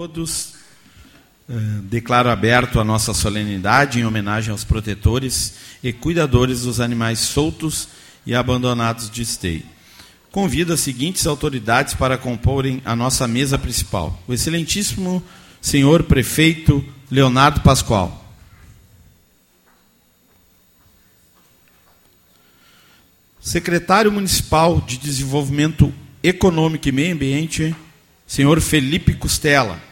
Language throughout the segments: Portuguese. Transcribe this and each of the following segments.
todos. Eh, declaro aberto a nossa solenidade em homenagem aos protetores e cuidadores dos animais soltos e abandonados de esteio. Convido as seguintes autoridades para comporem a nossa mesa principal: o excelentíssimo senhor prefeito Leonardo Pascoal. Secretário Municipal de Desenvolvimento Econômico e Meio Ambiente, senhor Felipe Costela.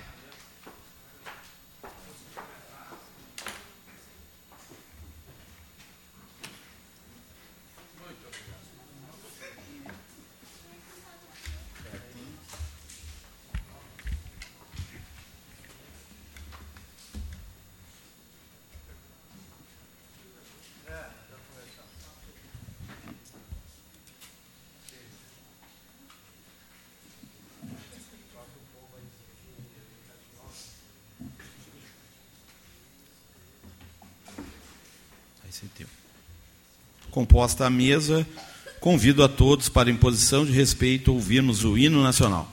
Composta a mesa, convido a todos para, em posição de respeito, ouvirmos o hino nacional.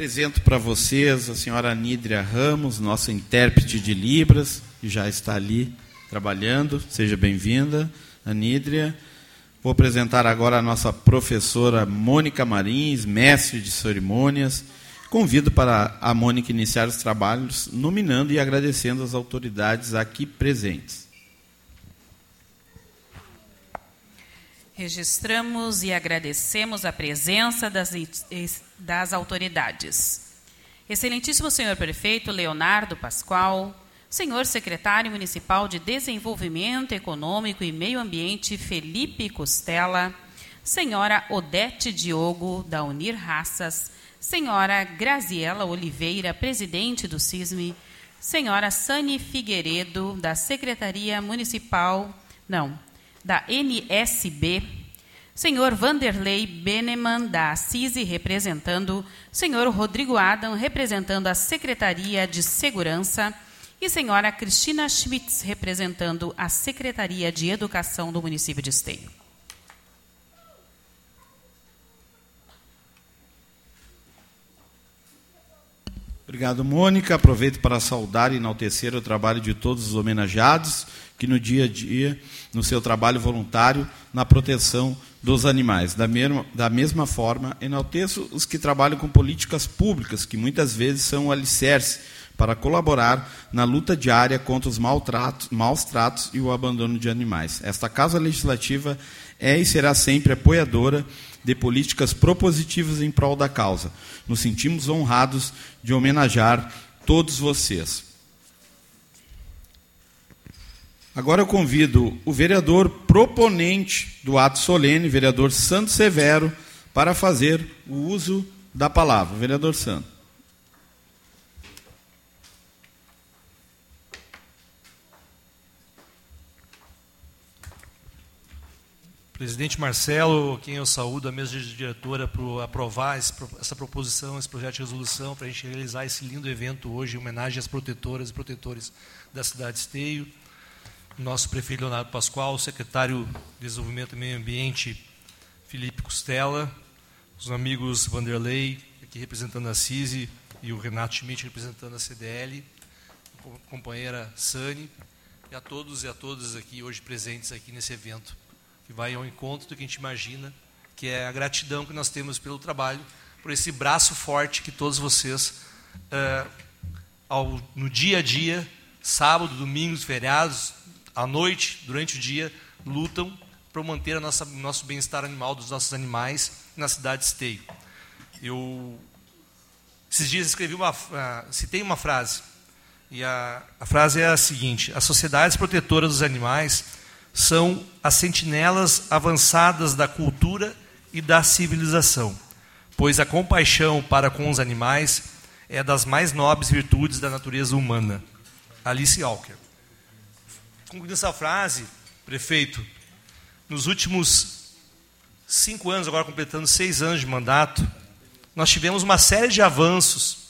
Apresento para vocês a senhora Nídria Ramos, nossa intérprete de Libras, que já está ali trabalhando. Seja bem-vinda, Anídria. Vou apresentar agora a nossa professora Mônica Marins, mestre de cerimônias. Convido para a Mônica iniciar os trabalhos, nominando e agradecendo as autoridades aqui presentes. Registramos e agradecemos a presença das, das autoridades. Excelentíssimo senhor prefeito Leonardo Pascoal, senhor secretário municipal de Desenvolvimento Econômico e Meio Ambiente Felipe Costela, senhora Odete Diogo, da Unir Raças, senhora Graziela Oliveira, presidente do CISME, senhora Sani Figueiredo, da Secretaria Municipal, não, da NSB, senhor Vanderlei Beneman, da CISI, representando, senhor Rodrigo Adam, representando a Secretaria de Segurança, e senhora Cristina Schmitz, representando a Secretaria de Educação do município de Esteio. Obrigado, Mônica. Aproveito para saudar e enaltecer o trabalho de todos os homenageados que no dia a dia, no seu trabalho voluntário, na proteção dos animais. Da mesma, da mesma forma, enalteço os que trabalham com políticas públicas, que muitas vezes são o alicerce para colaborar na luta diária contra os maltratos, maus tratos e o abandono de animais. Esta Casa Legislativa é e será sempre apoiadora de políticas propositivas em prol da causa. Nos sentimos honrados de homenagear todos vocês. Agora eu convido o vereador proponente do ato solene, vereador Santo Severo, para fazer o uso da palavra. Vereador Santo. Presidente Marcelo, quem eu saúdo, a mesa diretora, por aprovar essa proposição, esse projeto de resolução, para a gente realizar esse lindo evento hoje, em homenagem às protetoras e protetores da cidade de Esteio. Nosso prefeito Leonardo Pascoal, secretário de Desenvolvimento e Meio Ambiente, Felipe Costela, os amigos Vanderlei, aqui representando a CISI, e o Renato Schmidt representando a CDL, a companheira Sani, e a todos e a todas aqui hoje presentes aqui nesse evento que vai ao encontro do que a gente imagina, que é a gratidão que nós temos pelo trabalho, por esse braço forte que todos vocês, uh, ao, no dia a dia, sábado, domingos, feriados, à noite, durante o dia, lutam para manter o nosso bem-estar animal dos nossos animais na cidade de Esteio. Eu, esses dias, escrevi uma, uh, citei uma frase, e a, a frase é a seguinte: as sociedades protetoras dos animais são as sentinelas avançadas da cultura e da civilização, pois a compaixão para com os animais é das mais nobres virtudes da natureza humana. Alice Walker. Concluindo essa frase, prefeito, nos últimos cinco anos, agora completando seis anos de mandato, nós tivemos uma série de avanços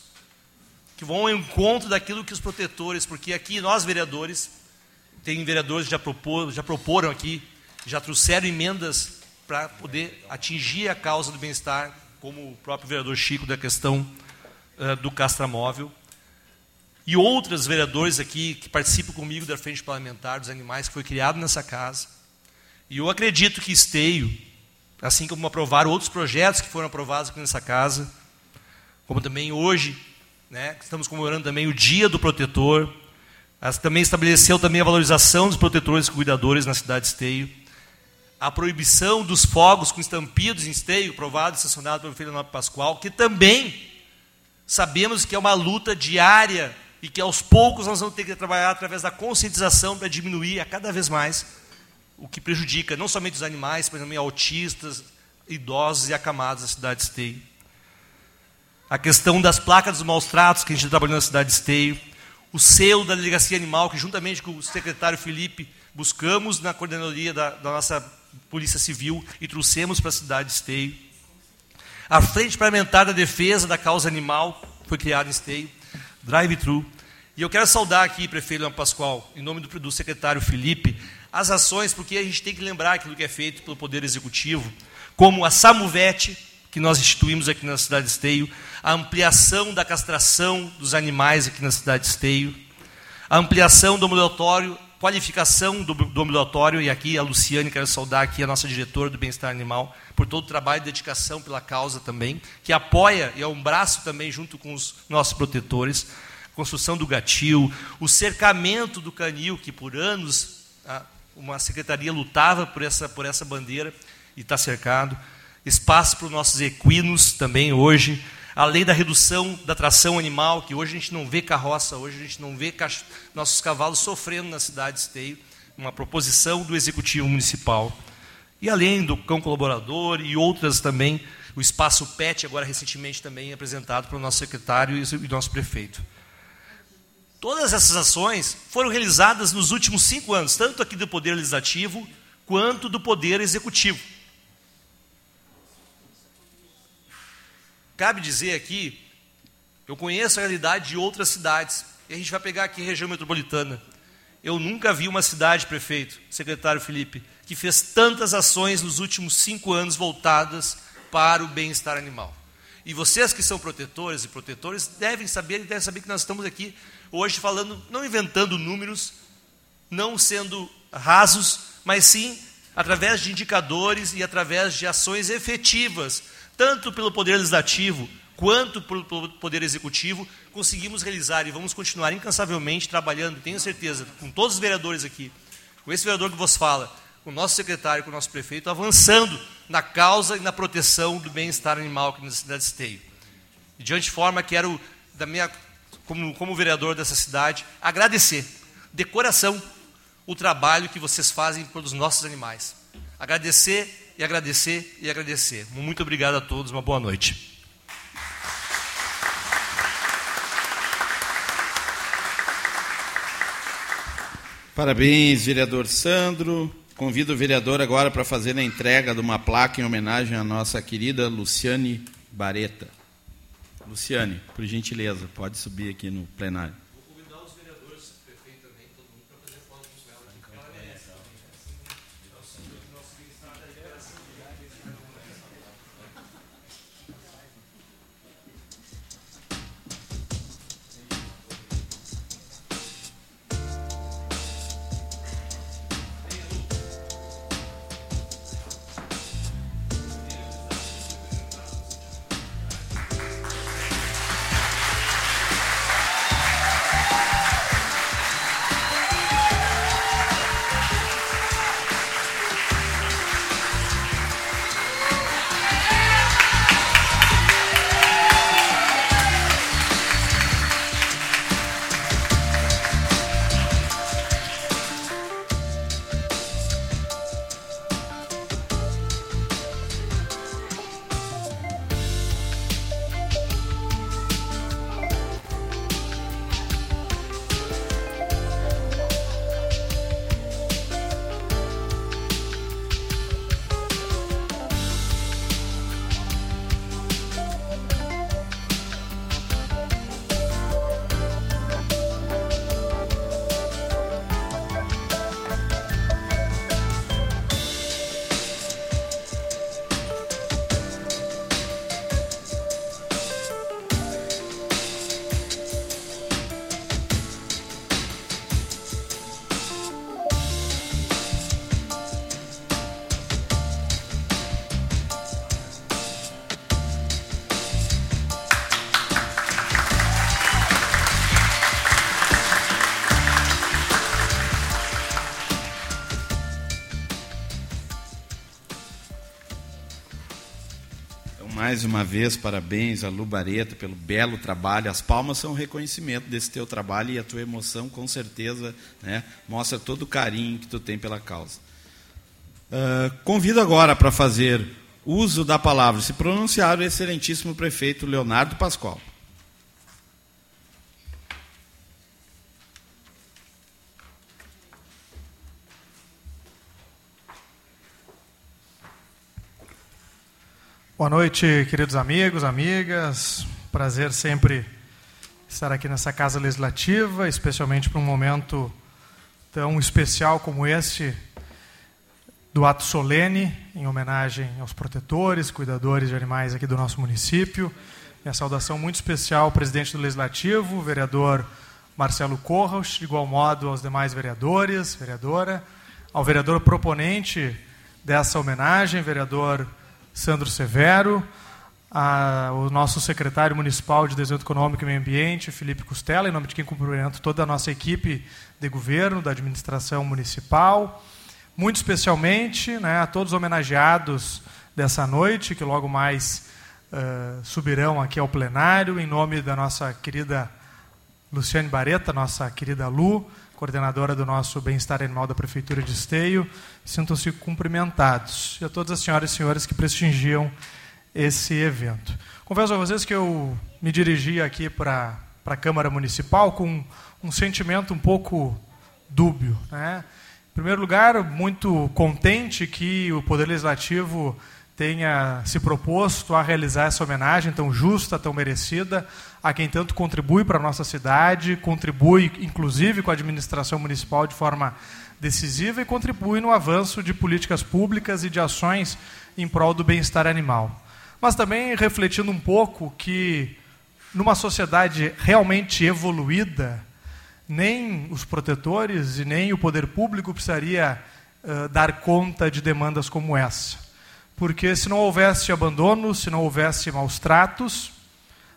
que vão ao encontro daquilo que os protetores, porque aqui nós vereadores tem vereadores que já, propor, já proporam aqui, já trouxeram emendas para poder atingir a causa do bem-estar, como o próprio vereador Chico da questão uh, do castramóvel. E outros vereadores aqui que participam comigo da Frente Parlamentar dos Animais, que foi criado nessa casa. E eu acredito que Esteio, assim como aprovaram outros projetos que foram aprovados aqui nessa casa, como também hoje, né, estamos comemorando também o Dia do Protetor, também estabeleceu também a valorização dos protetores e cuidadores na cidade de Esteio. A proibição dos fogos com estampidos em Esteio, provado e sancionado pelo Nobre Pascoal, que também sabemos que é uma luta diária e que aos poucos nós vamos ter que trabalhar através da conscientização para diminuir a cada vez mais o que prejudica não somente os animais, mas também autistas, idosos e acamados da cidade de Esteio. A questão das placas dos maus tratos que a gente trabalhando na cidade de Esteio o selo da delegacia animal, que juntamente com o secretário Felipe buscamos na coordenadoria da, da nossa Polícia Civil e trouxemos para a cidade de Esteio. A Frente Parlamentar da Defesa da Causa Animal foi criada em Esteio, drive-thru. E eu quero saudar aqui, prefeito Leão Pascoal, em nome do, do secretário Felipe, as ações, porque a gente tem que lembrar aquilo que é feito pelo Poder Executivo, como a Samuvete, que nós instituímos aqui na cidade de Esteio, a ampliação da castração dos animais aqui na cidade de Esteio, a ampliação do ambulatório qualificação do, do ambulatório, e aqui a Luciane, quero saudar aqui a nossa diretora do bem-estar animal, por todo o trabalho e dedicação pela causa também, que apoia e é um braço também junto com os nossos protetores, construção do gatil, o cercamento do canil, que por anos uma secretaria lutava por essa, por essa bandeira e está cercado, espaço para os nossos equinos também hoje, além da redução da tração animal, que hoje a gente não vê carroça, hoje a gente não vê nossos cavalos sofrendo na cidade de Esteio, uma proposição do Executivo Municipal. E além do cão colaborador e outras também, o espaço PET, agora recentemente também apresentado pelo nosso secretário e nosso prefeito. Todas essas ações foram realizadas nos últimos cinco anos, tanto aqui do Poder Legislativo quanto do Poder Executivo. Cabe dizer aqui, eu conheço a realidade de outras cidades, e a gente vai pegar aqui região metropolitana. Eu nunca vi uma cidade, prefeito, secretário Felipe, que fez tantas ações nos últimos cinco anos voltadas para o bem-estar animal. E vocês que são protetores e protetores devem saber e devem saber que nós estamos aqui hoje falando, não inventando números, não sendo rasos, mas sim através de indicadores e através de ações efetivas tanto pelo Poder Legislativo quanto pelo Poder Executivo, conseguimos realizar e vamos continuar incansavelmente trabalhando, tenho certeza, com todos os vereadores aqui, com esse vereador que vos fala, com o nosso secretário, com o nosso prefeito, avançando na causa e na proteção do bem-estar animal aqui na cidade de Esteio. De forma quero, da minha, como, como vereador dessa cidade, agradecer de coração o trabalho que vocês fazem pelos nossos animais. Agradecer e agradecer e agradecer. Muito obrigado a todos, uma boa noite. Parabéns, vereador Sandro. Convido o vereador agora para fazer a entrega de uma placa em homenagem à nossa querida Luciane Bareta. Luciane, por gentileza, pode subir aqui no plenário. Mais uma vez, parabéns a Lu Bareta pelo belo trabalho. As palmas são um reconhecimento desse teu trabalho e a tua emoção, com certeza, né, mostra todo o carinho que tu tem pela causa. Uh, convido agora para fazer uso da palavra, se pronunciar o excelentíssimo prefeito Leonardo Pascoal. Boa noite, queridos amigos, amigas. Prazer sempre estar aqui nessa casa legislativa, especialmente para um momento tão especial como este do ato solene em homenagem aos protetores, cuidadores de animais aqui do nosso município. Minha saudação muito especial ao presidente do Legislativo, vereador Marcelo Corros, de igual modo aos demais vereadores, vereadora, ao vereador proponente dessa homenagem, vereador Sandro Severo, ao nosso secretário municipal de Desenvolvimento Econômico e Meio Ambiente, Felipe Costela, em nome de quem cumprimento toda a nossa equipe de governo, da administração municipal, muito especialmente né, a todos os homenageados dessa noite, que logo mais uh, subirão aqui ao plenário, em nome da nossa querida Luciane Bareta, nossa querida Lu, coordenadora do nosso Bem-Estar Animal da Prefeitura de Esteio, sintam-se cumprimentados. E a todas as senhoras e senhores que prestigiam esse evento. Confesso a vocês que eu me dirigi aqui para a Câmara Municipal com um sentimento um pouco dúbio. Né? Em primeiro lugar, muito contente que o Poder Legislativo tenha se proposto a realizar essa homenagem tão justa, tão merecida, a quem tanto contribui para a nossa cidade, contribui inclusive com a administração municipal de forma decisiva e contribui no avanço de políticas públicas e de ações em prol do bem-estar animal. Mas também refletindo um pouco que numa sociedade realmente evoluída, nem os protetores e nem o poder público precisaria uh, dar conta de demandas como essa porque se não houvesse abandono, se não houvesse maus tratos,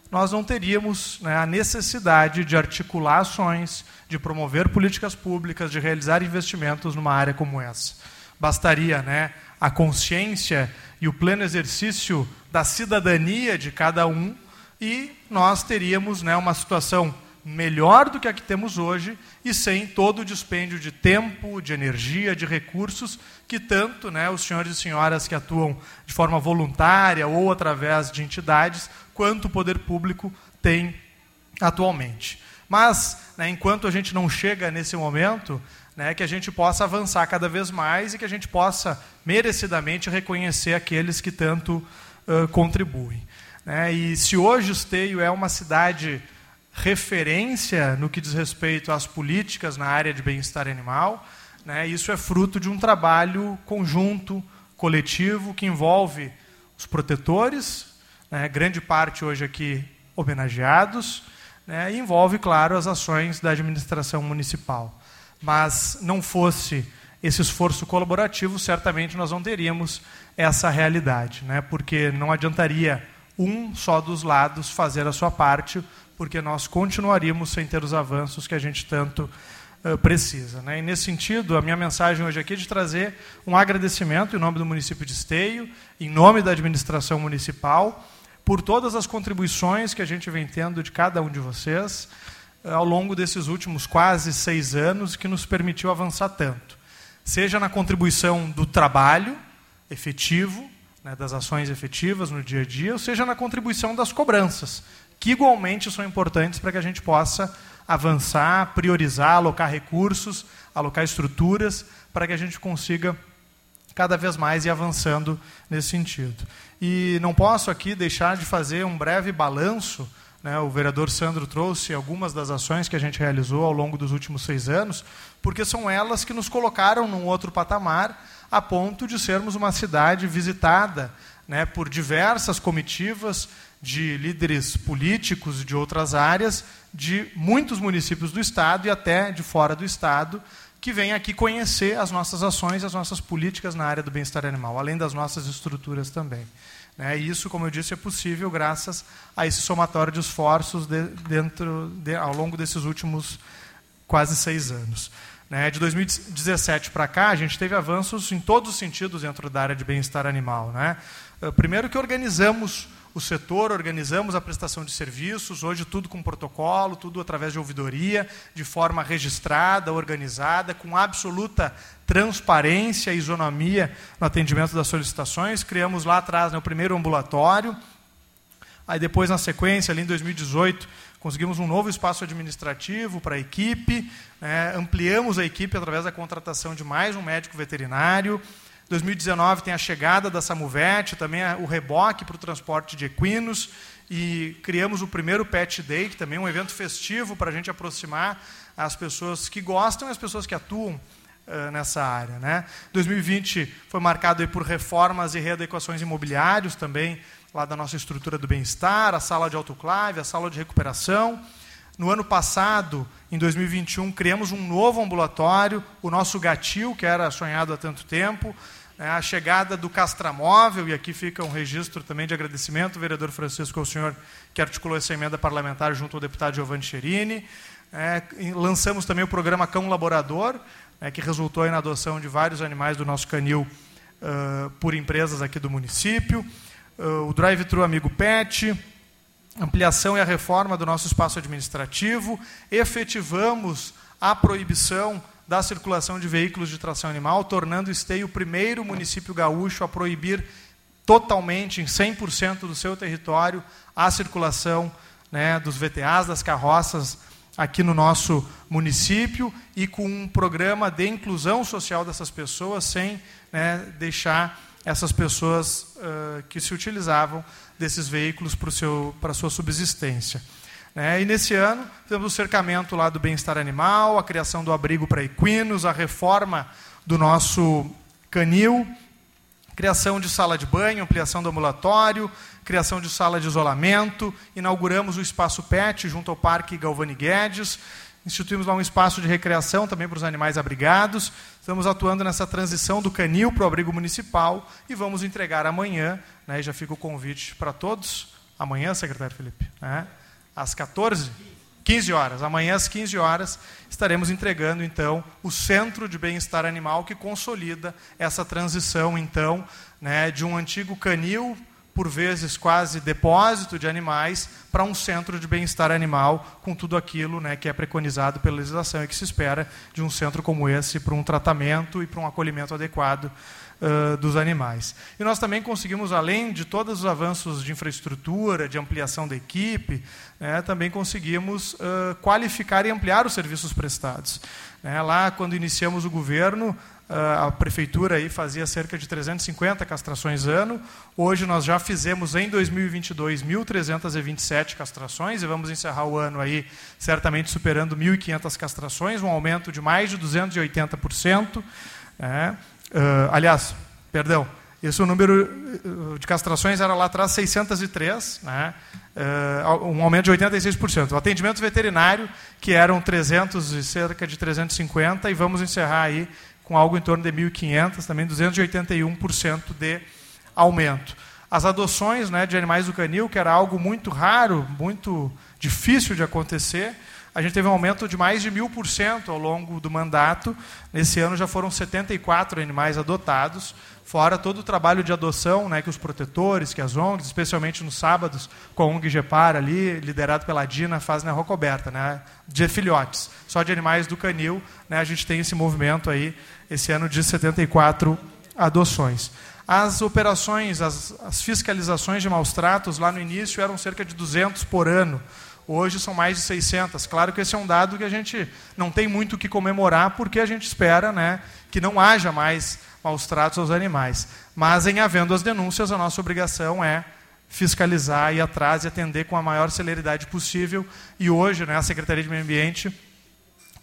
nós não teríamos né, a necessidade de articular ações, de promover políticas públicas, de realizar investimentos numa área como essa. Bastaria né, a consciência e o pleno exercício da cidadania de cada um e nós teríamos né, uma situação melhor do que a que temos hoje e sem todo o dispêndio de tempo, de energia, de recursos que tanto né, os senhores e senhoras que atuam de forma voluntária ou através de entidades, quanto o poder público tem atualmente. Mas, né, enquanto a gente não chega nesse momento, né, que a gente possa avançar cada vez mais e que a gente possa merecidamente reconhecer aqueles que tanto uh, contribuem. Né? E se hoje Esteio é uma cidade referência no que diz respeito às políticas na área de bem-estar animal. Né? Isso é fruto de um trabalho conjunto, coletivo, que envolve os protetores, né? grande parte hoje aqui homenageados, né? e envolve, claro, as ações da administração municipal. Mas não fosse esse esforço colaborativo, certamente nós não teríamos essa realidade, né? porque não adiantaria um só dos lados fazer a sua parte, porque nós continuaríamos sem ter os avanços que a gente tanto uh, precisa. Né? E nesse sentido, a minha mensagem hoje aqui é de trazer um agradecimento em nome do município de Esteio, em nome da administração municipal, por todas as contribuições que a gente vem tendo de cada um de vocês uh, ao longo desses últimos quase seis anos, que nos permitiu avançar tanto. Seja na contribuição do trabalho efetivo, né, das ações efetivas no dia a dia, ou seja na contribuição das cobranças, que igualmente são importantes para que a gente possa avançar, priorizar, alocar recursos, alocar estruturas, para que a gente consiga cada vez mais ir avançando nesse sentido. E não posso aqui deixar de fazer um breve balanço. Né, o vereador Sandro trouxe algumas das ações que a gente realizou ao longo dos últimos seis anos, porque são elas que nos colocaram num outro patamar, a ponto de sermos uma cidade visitada né, por diversas comitivas de líderes políticos de outras áreas, de muitos municípios do Estado e até de fora do Estado, que vêm aqui conhecer as nossas ações, as nossas políticas na área do bem-estar animal, além das nossas estruturas também. Né? E isso, como eu disse, é possível graças a esse somatório de esforços de, dentro, de, ao longo desses últimos quase seis anos. Né? De 2017 para cá, a gente teve avanços em todos os sentidos dentro da área de bem-estar animal. Né? Primeiro que organizamos o setor, organizamos a prestação de serviços, hoje tudo com protocolo, tudo através de ouvidoria, de forma registrada, organizada, com absoluta transparência e isonomia no atendimento das solicitações. Criamos lá atrás né, o primeiro ambulatório. Aí depois, na sequência, ali em 2018, conseguimos um novo espaço administrativo para a equipe, né, ampliamos a equipe através da contratação de mais um médico veterinário, 2019 tem a chegada da Samuvete, também o reboque para o transporte de equinos, e criamos o primeiro Pet Day, que também é um evento festivo para a gente aproximar as pessoas que gostam e as pessoas que atuam uh, nessa área. Né? 2020 foi marcado por reformas e readequações imobiliários também, lá da nossa estrutura do bem-estar, a sala de autoclave, a sala de recuperação. No ano passado, em 2021, criamos um novo ambulatório, o nosso Gatil, que era sonhado há tanto tempo, a chegada do Castramóvel, e aqui fica um registro também de agradecimento, vereador Francisco, ao senhor que articulou essa emenda parlamentar junto ao deputado Giovanni Cherini. É, lançamos também o programa Cão Laborador, né, que resultou na adoção de vários animais do nosso canil uh, por empresas aqui do município. Uh, o Drive-Thru Amigo Pet, ampliação e a reforma do nosso espaço administrativo, efetivamos a proibição da circulação de veículos de tração animal, tornando Esteio o primeiro município gaúcho a proibir totalmente, em 100% do seu território, a circulação né, dos VTAs, das carroças aqui no nosso município e com um programa de inclusão social dessas pessoas, sem né, deixar essas pessoas uh, que se utilizavam desses veículos para a sua subsistência. Né? E nesse ano, temos o cercamento lá do bem-estar animal, a criação do abrigo para equinos, a reforma do nosso canil, criação de sala de banho, ampliação do ambulatório, criação de sala de isolamento, inauguramos o espaço PET junto ao Parque Galvani Guedes, instituímos lá um espaço de recreação também para os animais abrigados, estamos atuando nessa transição do canil para o abrigo municipal e vamos entregar amanhã, né, já fica o convite para todos, amanhã, secretário Felipe, né, às 14 15 horas. Amanhã, às 15 horas, estaremos entregando, então, o Centro de Bem-Estar Animal, que consolida essa transição, então, né, de um antigo canil, por vezes quase depósito de animais, para um centro de bem-estar animal, com tudo aquilo né, que é preconizado pela legislação e que se espera de um centro como esse para um tratamento e para um acolhimento adequado dos animais. E nós também conseguimos, além de todos os avanços de infraestrutura, de ampliação da equipe, né, também conseguimos uh, qualificar e ampliar os serviços prestados. Né, lá, quando iniciamos o governo, a prefeitura aí fazia cerca de 350 castrações ano. Hoje nós já fizemos em 2022 1.327 castrações e vamos encerrar o ano aí certamente superando 1.500 castrações, um aumento de mais de 280%. Né? Uh, aliás, perdão, esse o número uh, de castrações era lá atrás 603, né? Uh, um aumento de 86%. O atendimento veterinário, que eram 300 e cerca de 350, e vamos encerrar aí com algo em torno de 1.500, também 281% de aumento. As adoções né, de animais do canil, que era algo muito raro, muito difícil de acontecer, a gente teve um aumento de mais de mil por cento ao longo do mandato. Nesse ano já foram 74 animais adotados, fora todo o trabalho de adoção né, que os protetores, que as ONGs, especialmente nos sábados, com a ONG Gepar ali, liderado pela Dina, fazem na Rocoberta, né, de filhotes. Só de animais do canil, né, a gente tem esse movimento aí, esse ano de 74 adoções. As operações, as, as fiscalizações de maus tratos lá no início eram cerca de 200 por ano. Hoje são mais de 600. Claro que esse é um dado que a gente não tem muito o que comemorar, porque a gente espera né, que não haja mais maus tratos aos animais. Mas, em havendo as denúncias, a nossa obrigação é fiscalizar, ir atrás e atender com a maior celeridade possível. E hoje, né, a Secretaria de Meio Ambiente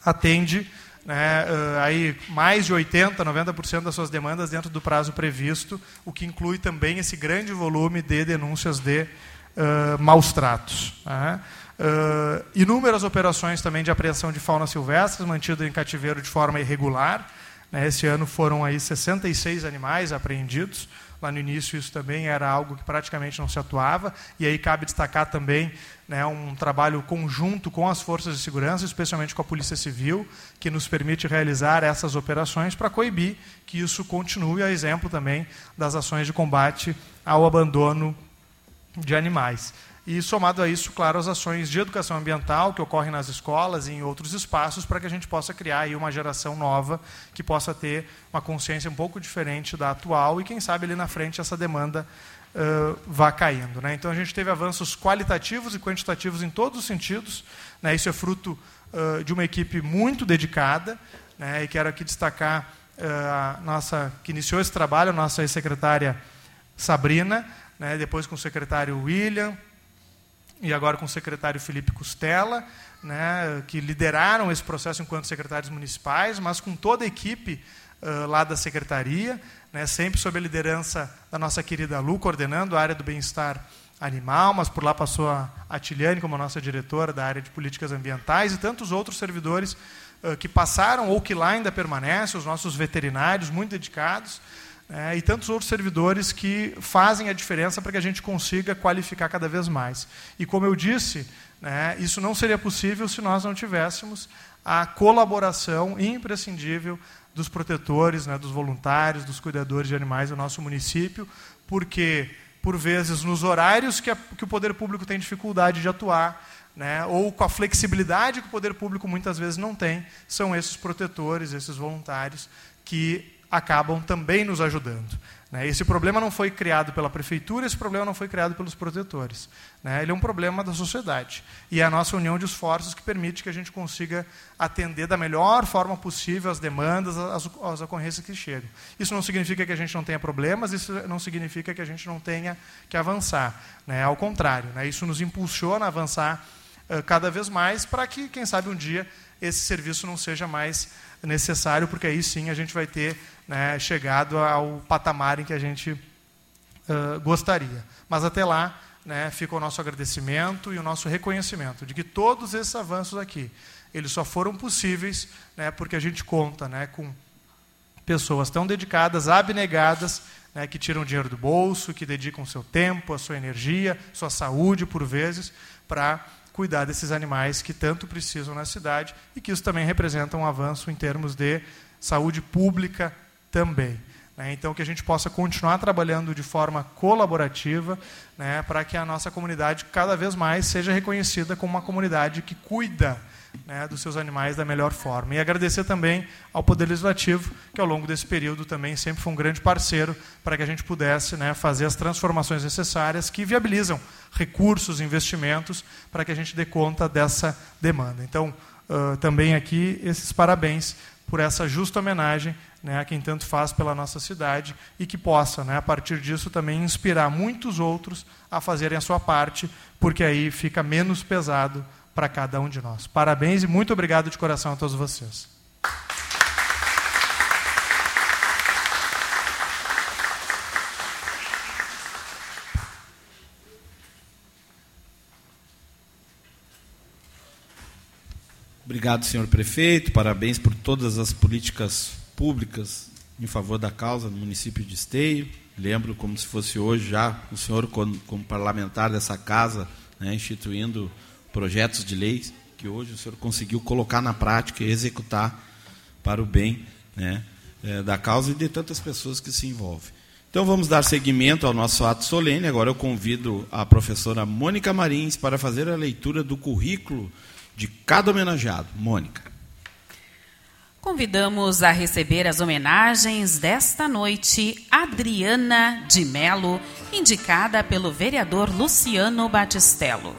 atende né, uh, aí mais de 80%, 90% das suas demandas dentro do prazo previsto, o que inclui também esse grande volume de denúncias de uh, maus tratos. Né? Uh, inúmeras operações também de apreensão de fauna silvestre, mantido em cativeiro de forma irregular. Né? Esse ano foram aí 66 animais apreendidos. Lá no início isso também era algo que praticamente não se atuava. E aí cabe destacar também né, um trabalho conjunto com as forças de segurança, especialmente com a Polícia Civil, que nos permite realizar essas operações para coibir que isso continue, a exemplo também das ações de combate ao abandono de animais. E somado a isso, claro, as ações de educação ambiental que ocorrem nas escolas e em outros espaços para que a gente possa criar aí uma geração nova que possa ter uma consciência um pouco diferente da atual e quem sabe ali na frente essa demanda uh, vá caindo. Né? Então a gente teve avanços qualitativos e quantitativos em todos os sentidos. Né? Isso é fruto uh, de uma equipe muito dedicada né? e quero aqui destacar uh, a nossa que iniciou esse trabalho, a nossa secretária Sabrina, né? depois com o secretário William e agora com o secretário Felipe Costela, né, que lideraram esse processo enquanto secretários municipais, mas com toda a equipe uh, lá da secretaria, né, sempre sob a liderança da nossa querida Lu, coordenando a área do bem-estar animal, mas por lá passou a Atiliane como a nossa diretora da área de políticas ambientais e tantos outros servidores uh, que passaram ou que lá ainda permanecem, os nossos veterinários muito dedicados, né, e tantos outros servidores que fazem a diferença para que a gente consiga qualificar cada vez mais. E como eu disse, né, isso não seria possível se nós não tivéssemos a colaboração imprescindível dos protetores, né, dos voluntários, dos cuidadores de animais do nosso município, porque, por vezes, nos horários que, a, que o poder público tem dificuldade de atuar, né, ou com a flexibilidade que o poder público muitas vezes não tem, são esses protetores, esses voluntários, que acabam também nos ajudando. Né? Esse problema não foi criado pela prefeitura, esse problema não foi criado pelos protetores. Né? Ele é um problema da sociedade. E é a nossa união de esforços que permite que a gente consiga atender da melhor forma possível as demandas, as, as ocorrências que chegam. Isso não significa que a gente não tenha problemas, isso não significa que a gente não tenha que avançar. Né? Ao contrário, né? isso nos impulsiona a avançar uh, cada vez mais para que, quem sabe, um dia esse serviço não seja mais necessário, porque aí sim a gente vai ter né, chegado ao patamar em que a gente uh, gostaria. Mas até lá, né, fica o nosso agradecimento e o nosso reconhecimento de que todos esses avanços aqui, eles só foram possíveis né, porque a gente conta né, com pessoas tão dedicadas, abnegadas, né, que tiram dinheiro do bolso, que dedicam seu tempo, a sua energia, sua saúde, por vezes, para cuidar desses animais que tanto precisam na cidade e que isso também representa um avanço em termos de saúde pública também. Né? Então, que a gente possa continuar trabalhando de forma colaborativa né, para que a nossa comunidade cada vez mais seja reconhecida como uma comunidade que cuida né, dos seus animais da melhor forma. E agradecer também ao Poder Legislativo, que ao longo desse período também sempre foi um grande parceiro para que a gente pudesse né, fazer as transformações necessárias que viabilizam recursos, investimentos, para que a gente dê conta dessa demanda. Então, uh, também aqui, esses parabéns por essa justa homenagem né, a quem tanto faz pela nossa cidade e que possa, né, a partir disso, também inspirar muitos outros a fazerem a sua parte, porque aí fica menos pesado para cada um de nós. Parabéns e muito obrigado de coração a todos vocês. Obrigado, senhor prefeito. Parabéns por todas as políticas públicas em favor da causa no município de Esteio. Lembro como se fosse hoje já o senhor como, parlamentar dessa casa, né, instituindo projetos de leis que hoje o senhor conseguiu colocar na prática e executar para o bem né, é, da causa e de tantas pessoas que se envolvem. Então vamos dar seguimento ao nosso ato solene. Agora eu convido a professora Mônica Marins para fazer a leitura do currículo de cada homenageado. Mônica. Convidamos a receber as homenagens desta noite Adriana de Melo, indicada pelo vereador Luciano Batistello.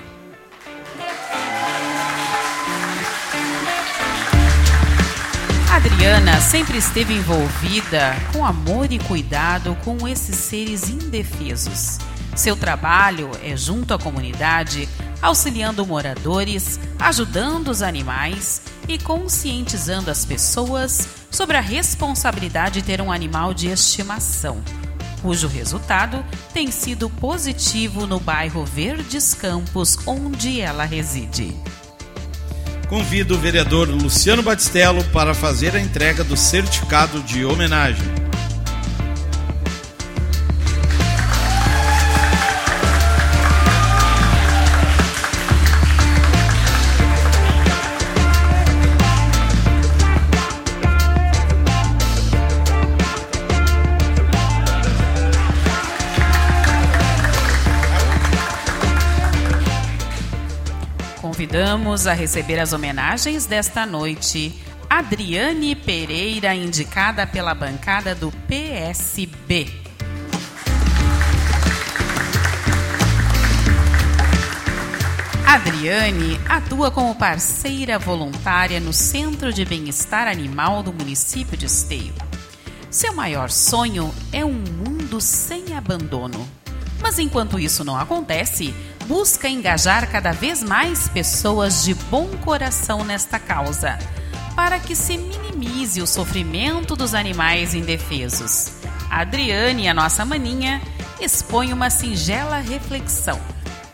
Adriana sempre esteve envolvida com amor e cuidado com esses seres indefesos. Seu trabalho é junto à comunidade, auxiliando moradores, ajudando os animais e conscientizando as pessoas sobre a responsabilidade de ter um animal de estimação, cujo resultado tem sido positivo no bairro Verdes Campos, onde ela reside. Convido o vereador Luciano Batistello para fazer a entrega do certificado de homenagem. A receber as homenagens desta noite Adriane Pereira, indicada pela bancada do PSB. Adriane atua como parceira voluntária no Centro de Bem-Estar Animal do município de Esteio. Seu maior sonho é um mundo sem abandono. Mas enquanto isso não acontece, busca engajar cada vez mais pessoas de bom coração nesta causa, para que se minimize o sofrimento dos animais indefesos. A Adriane, a nossa maninha, expõe uma singela reflexão.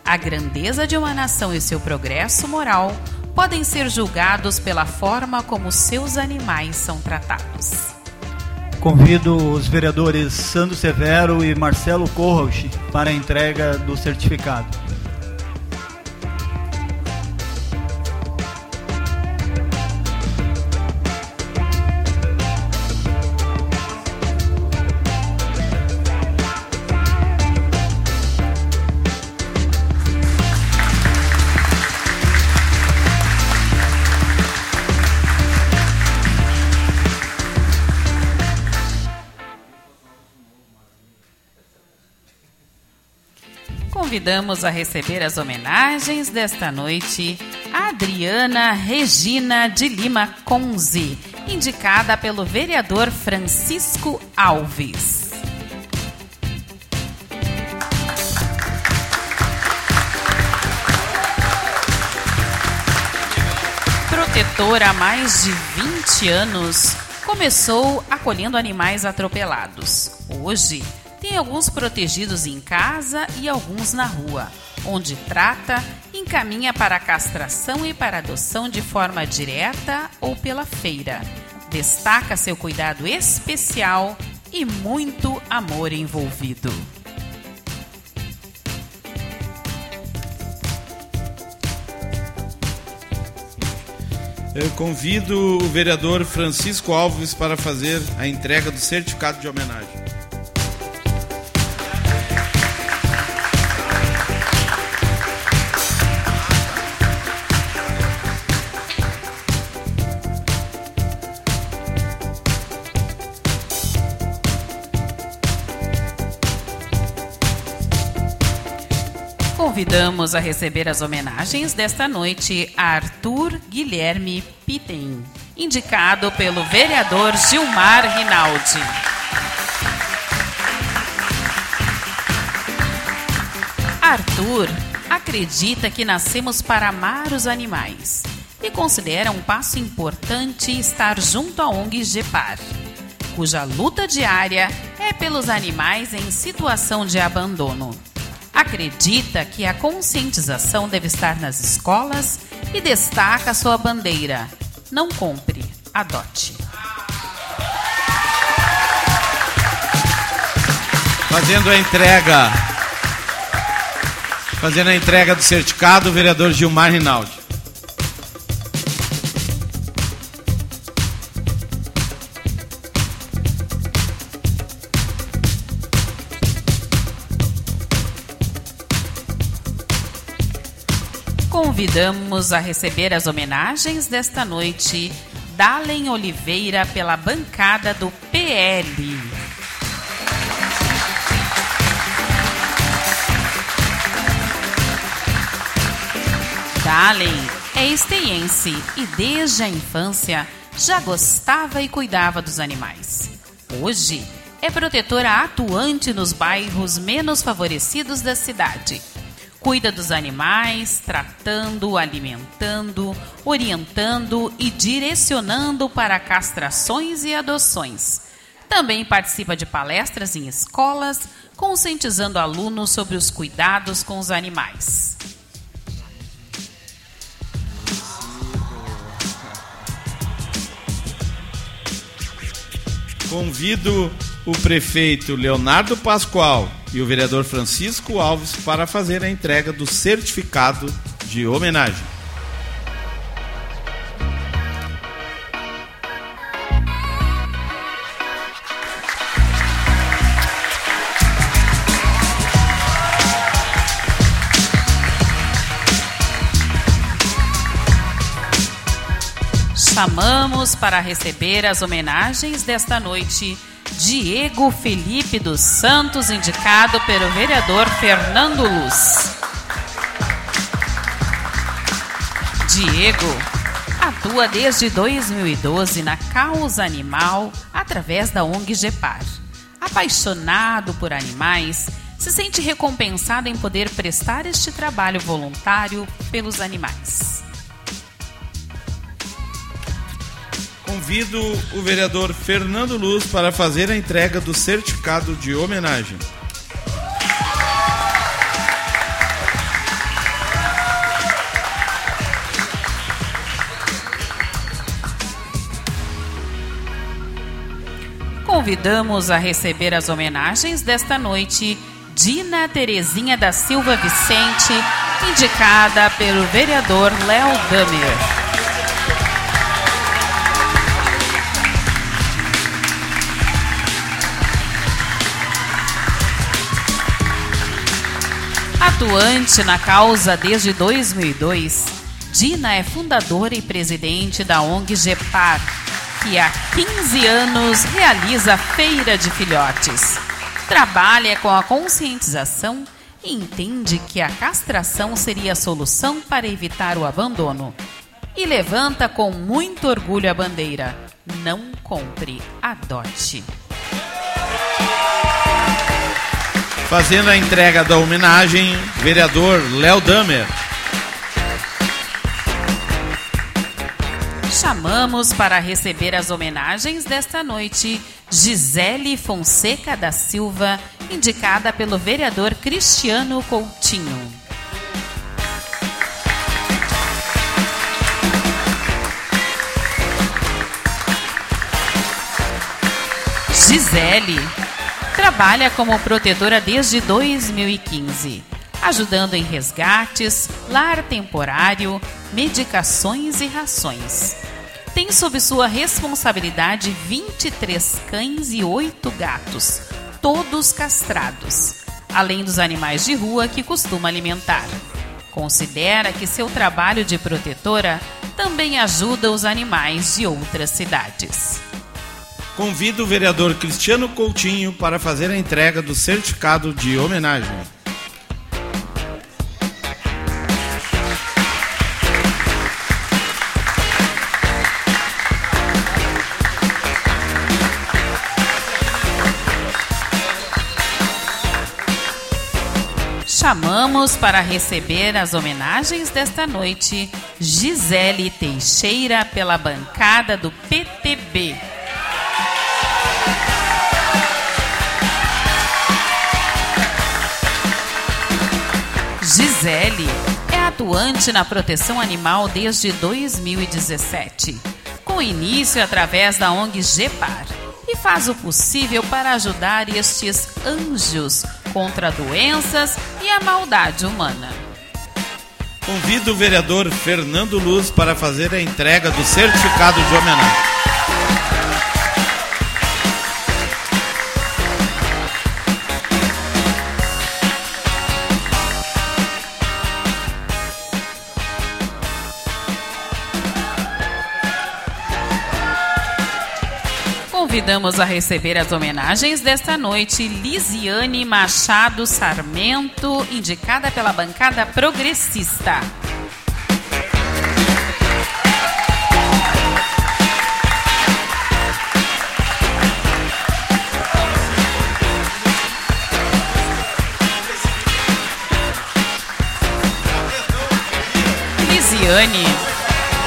A grandeza de uma nação e seu progresso moral podem ser julgados pela forma como seus animais são tratados. Convido os vereadores Sandro Severo e Marcelo Corroch para a entrega do certificado. Convidamos a receber as homenagens desta noite a Adriana Regina de Lima Conze, indicada pelo vereador Francisco Alves. Protetora há mais de 20 anos, começou acolhendo animais atropelados. Hoje, tem alguns protegidos em casa e alguns na rua, onde trata, encaminha para castração e para adoção de forma direta ou pela feira. Destaca seu cuidado especial e muito amor envolvido. Eu convido o vereador Francisco Alves para fazer a entrega do certificado de homenagem. Convidamos a receber as homenagens desta noite a Arthur Guilherme Pitten, indicado pelo vereador Gilmar Rinaldi. Arthur acredita que nascemos para amar os animais e considera um passo importante estar junto à ONG GEPAR, cuja luta diária é pelos animais em situação de abandono acredita que a conscientização deve estar nas escolas e destaca sua bandeira: não compre, adote. Fazendo a entrega. Fazendo a entrega do certificado, o vereador Gilmar Rinaldi. Convidamos a receber as homenagens desta noite Dalen Oliveira pela bancada do PL. Dalen é esteiense e desde a infância já gostava e cuidava dos animais. Hoje é protetora atuante nos bairros menos favorecidos da cidade Cuida dos animais, tratando, alimentando, orientando e direcionando para castrações e adoções. Também participa de palestras em escolas, conscientizando alunos sobre os cuidados com os animais. Convido o prefeito Leonardo Pascoal e o vereador Francisco Alves para fazer a entrega do certificado de homenagem. Chamamos para receber as homenagens desta noite Diego Felipe dos Santos, indicado pelo vereador Fernando Luz. Diego atua desde 2012 na causa animal através da ONG GEPAR. Apaixonado por animais, se sente recompensado em poder prestar este trabalho voluntário pelos animais. convido o vereador Fernando Luz para fazer a entrega do certificado de homenagem. Convidamos a receber as homenagens desta noite Dina Terezinha da Silva Vicente, indicada pelo vereador Léo Damer. Atuante na causa desde 2002, Dina é fundadora e presidente da ONG GEPAR, que há 15 anos realiza feira de filhotes. Trabalha com a conscientização e entende que a castração seria a solução para evitar o abandono. E levanta com muito orgulho a bandeira: não compre, adote. Fazendo a entrega da homenagem, vereador Léo Damer. Chamamos para receber as homenagens desta noite Gisele Fonseca da Silva, indicada pelo vereador Cristiano Coutinho. Gisele trabalha como protetora desde 2015, ajudando em resgates, lar temporário, medicações e rações tem sob sua responsabilidade 23 cães e 8 gatos, todos castrados, além dos animais de rua que costuma alimentar. Considera que seu trabalho de protetora também ajuda os animais de outras cidades. Convido o vereador Cristiano Coutinho para fazer a entrega do certificado de homenagem. chamamos para receber as homenagens desta noite Gisele Teixeira pela bancada do PTB. Gisele é atuante na proteção animal desde 2017, com início através da ONG GEPAR, e faz o possível para ajudar estes anjos contra doenças e a maldade humana. Convido o vereador Fernando Luz para fazer a entrega do certificado de homenagem. Convidamos a receber as homenagens desta noite Lisiane Machado Sarmento, indicada pela bancada progressista. Lisiane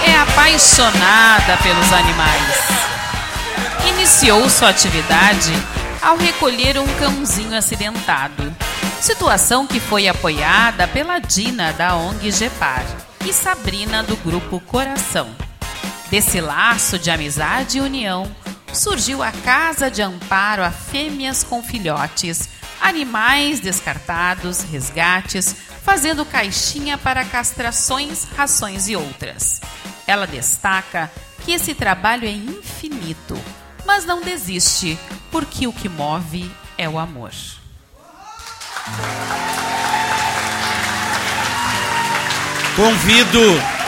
é apaixonada pelos animais iniciou sua atividade ao recolher um cãozinho acidentado. Situação que foi apoiada pela Dina da ONG Gepar e Sabrina do grupo Coração. Desse laço de amizade e união surgiu a Casa de Amparo a Fêmeas com Filhotes, animais descartados, resgates, fazendo caixinha para castrações, rações e outras. Ela destaca que esse trabalho é infinito mas não desiste, porque o que move é o amor. Convido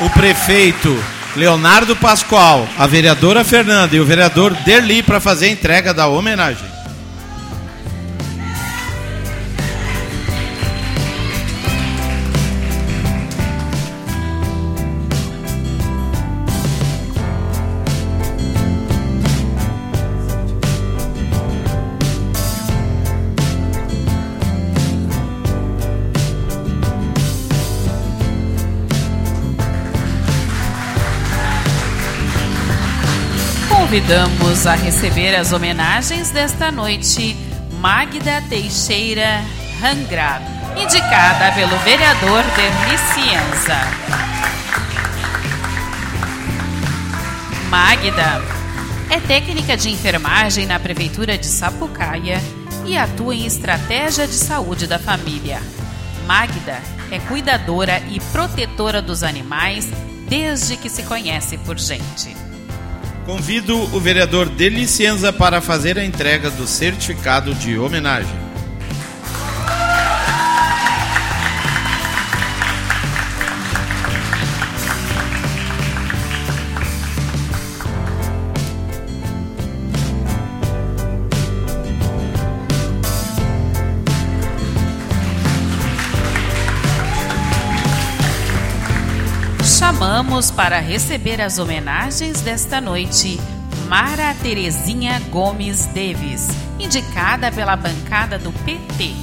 o prefeito Leonardo Pascoal, a vereadora Fernanda e o vereador Derli para fazer a entrega da homenagem. Convidamos a receber as homenagens desta noite Magda Teixeira Rangra, indicada pelo vereador Derli Cienza. Magda é técnica de enfermagem na Prefeitura de Sapucaia e atua em estratégia de saúde da família. Magda é cuidadora e protetora dos animais desde que se conhece por gente. Convido o vereador Delicienza para fazer a entrega do certificado de homenagem. Chamamos para receber as homenagens desta noite Mara Terezinha Gomes Deves, indicada pela bancada do PT.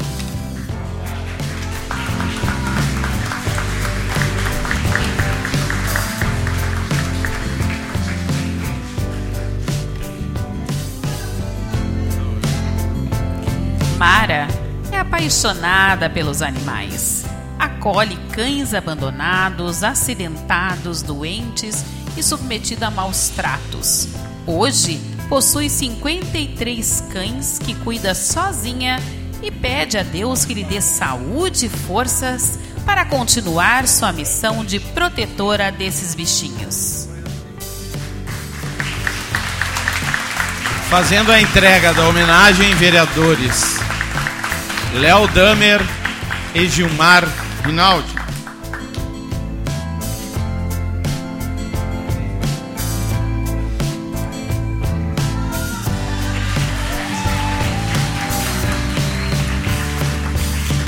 Mara é apaixonada pelos animais acolhe cães abandonados, acidentados, doentes e submetidos a maus tratos. Hoje, possui 53 cães que cuida sozinha e pede a Deus que lhe dê saúde e forças para continuar sua missão de protetora desses bichinhos. Fazendo a entrega da homenagem, vereadores Léo Damer e Gilmar Rinaldi.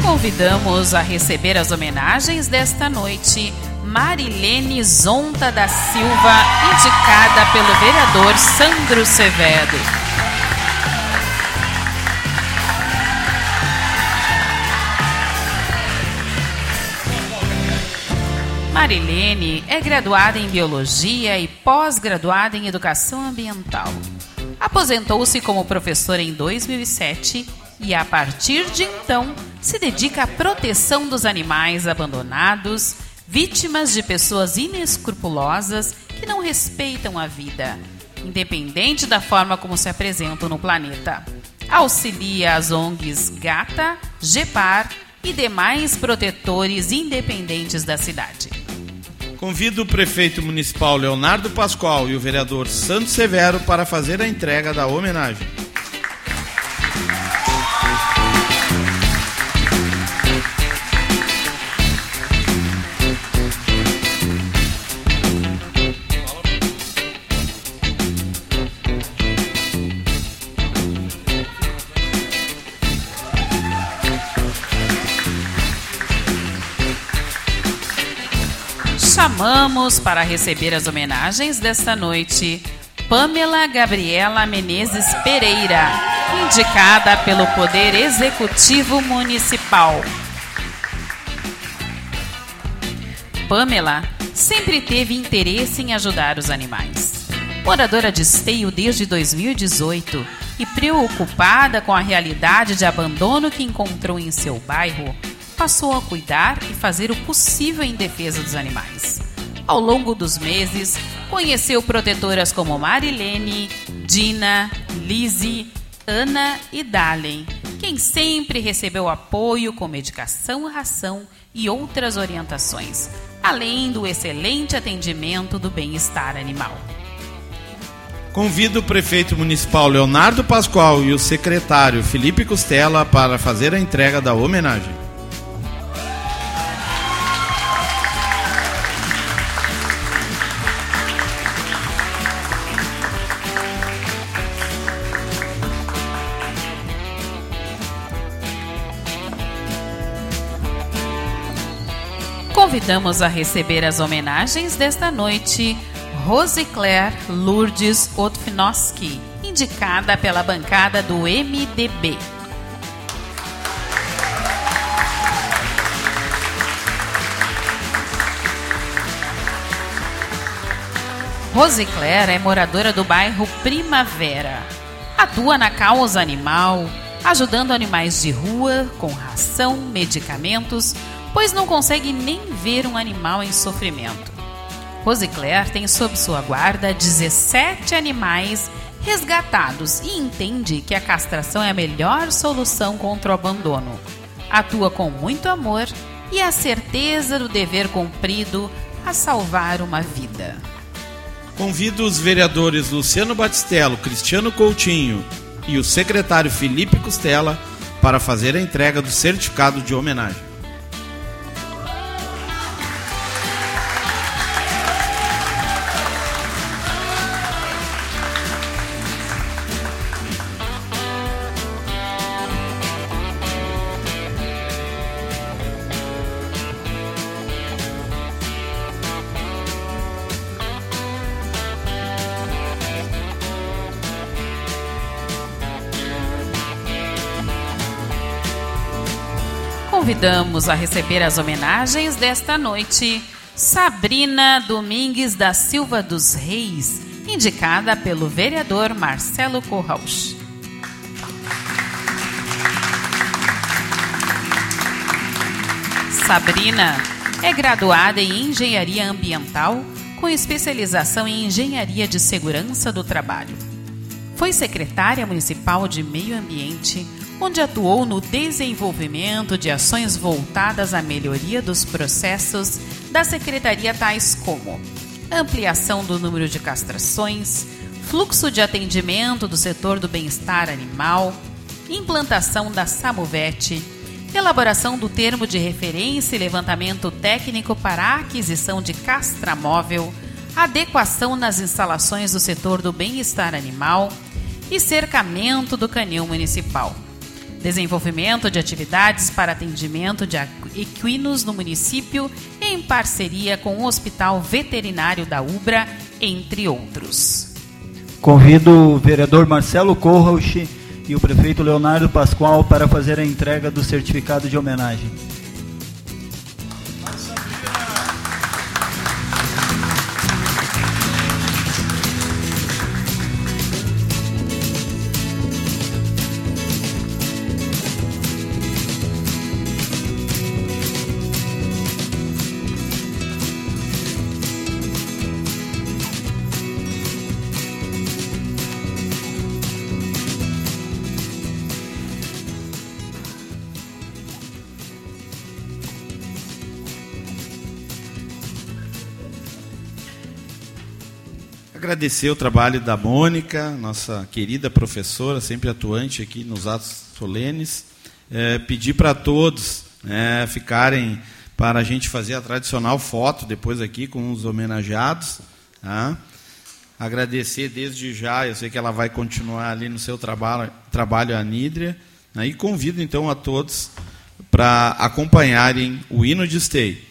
Convidamos a receber as homenagens desta noite Marilene Zonta da Silva, indicada pelo vereador Sandro Severo. Marilene é graduada em Biologia e pós-graduada em Educação Ambiental. Aposentou-se como professora em 2007 e, a partir de então, se dedica à proteção dos animais abandonados, vítimas de pessoas inescrupulosas que não respeitam a vida, independente da forma como se apresentam no planeta. Auxilia as ONGs Gata, Gepar e demais protetores independentes da cidade. Convido o prefeito municipal Leonardo Pascoal e o vereador Santos Severo para fazer a entrega da homenagem. Chamamos para receber as homenagens desta noite Pamela Gabriela Menezes Pereira, indicada pelo Poder Executivo Municipal. Pamela sempre teve interesse em ajudar os animais. Moradora de Esteio desde 2018 e preocupada com a realidade de abandono que encontrou em seu bairro, passou a cuidar e fazer o possível em defesa dos animais. Ao longo dos meses, conheceu protetoras como Marilene, Dina, Lizzie, Ana e Dalen, quem sempre recebeu apoio com medicação, ração e outras orientações, além do excelente atendimento do bem-estar animal. Convido o prefeito municipal Leonardo Pascoal e o secretário Felipe Costela para fazer a entrega da homenagem. Convidamos a receber as homenagens desta noite Rosicler Lourdes Otfinoski, indicada pela bancada do MDB. Rosicler é moradora do bairro Primavera. Atua na causa animal, ajudando animais de rua com ração, medicamentos, pois não consegue nem ver um animal em sofrimento. Rosicler tem sob sua guarda 17 animais resgatados e entende que a castração é a melhor solução contra o abandono. Atua com muito amor e a certeza do dever cumprido a salvar uma vida. Convido os vereadores Luciano Batistello, Cristiano Coutinho e o secretário Felipe Costela para fazer a entrega do certificado de homenagem. Convidamos a receber as homenagens desta noite Sabrina Domingues da Silva dos Reis, indicada pelo vereador Marcelo Corraus. Sabrina é graduada em Engenharia Ambiental com especialização em Engenharia de Segurança do Trabalho. Foi secretária municipal de Meio Ambiente onde atuou no desenvolvimento de ações voltadas à melhoria dos processos da secretaria, tais como ampliação do número de castrações, fluxo de atendimento do setor do bem-estar animal, implantação da Samovete, elaboração do termo de referência e levantamento técnico para a aquisição de castramóvel, adequação nas instalações do setor do bem-estar animal e cercamento do canil municipal desenvolvimento de atividades para atendimento de equinos no município em parceria com o Hospital Veterinário da Ubra, entre outros. Convido o vereador Marcelo Corrauch e o prefeito Leonardo Pascoal para fazer a entrega do certificado de homenagem. Agradecer o trabalho da Mônica, nossa querida professora, sempre atuante aqui nos atos solenes. É, pedir para todos né, ficarem para a gente fazer a tradicional foto depois aqui com os homenageados. Tá? Agradecer desde já, eu sei que ela vai continuar ali no seu trabalho, trabalho a Nídria. Né, e convido então a todos para acompanharem o hino de Stay.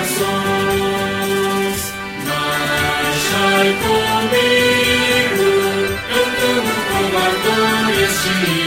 ternura te saudamos, esteio, esteio do Brasil.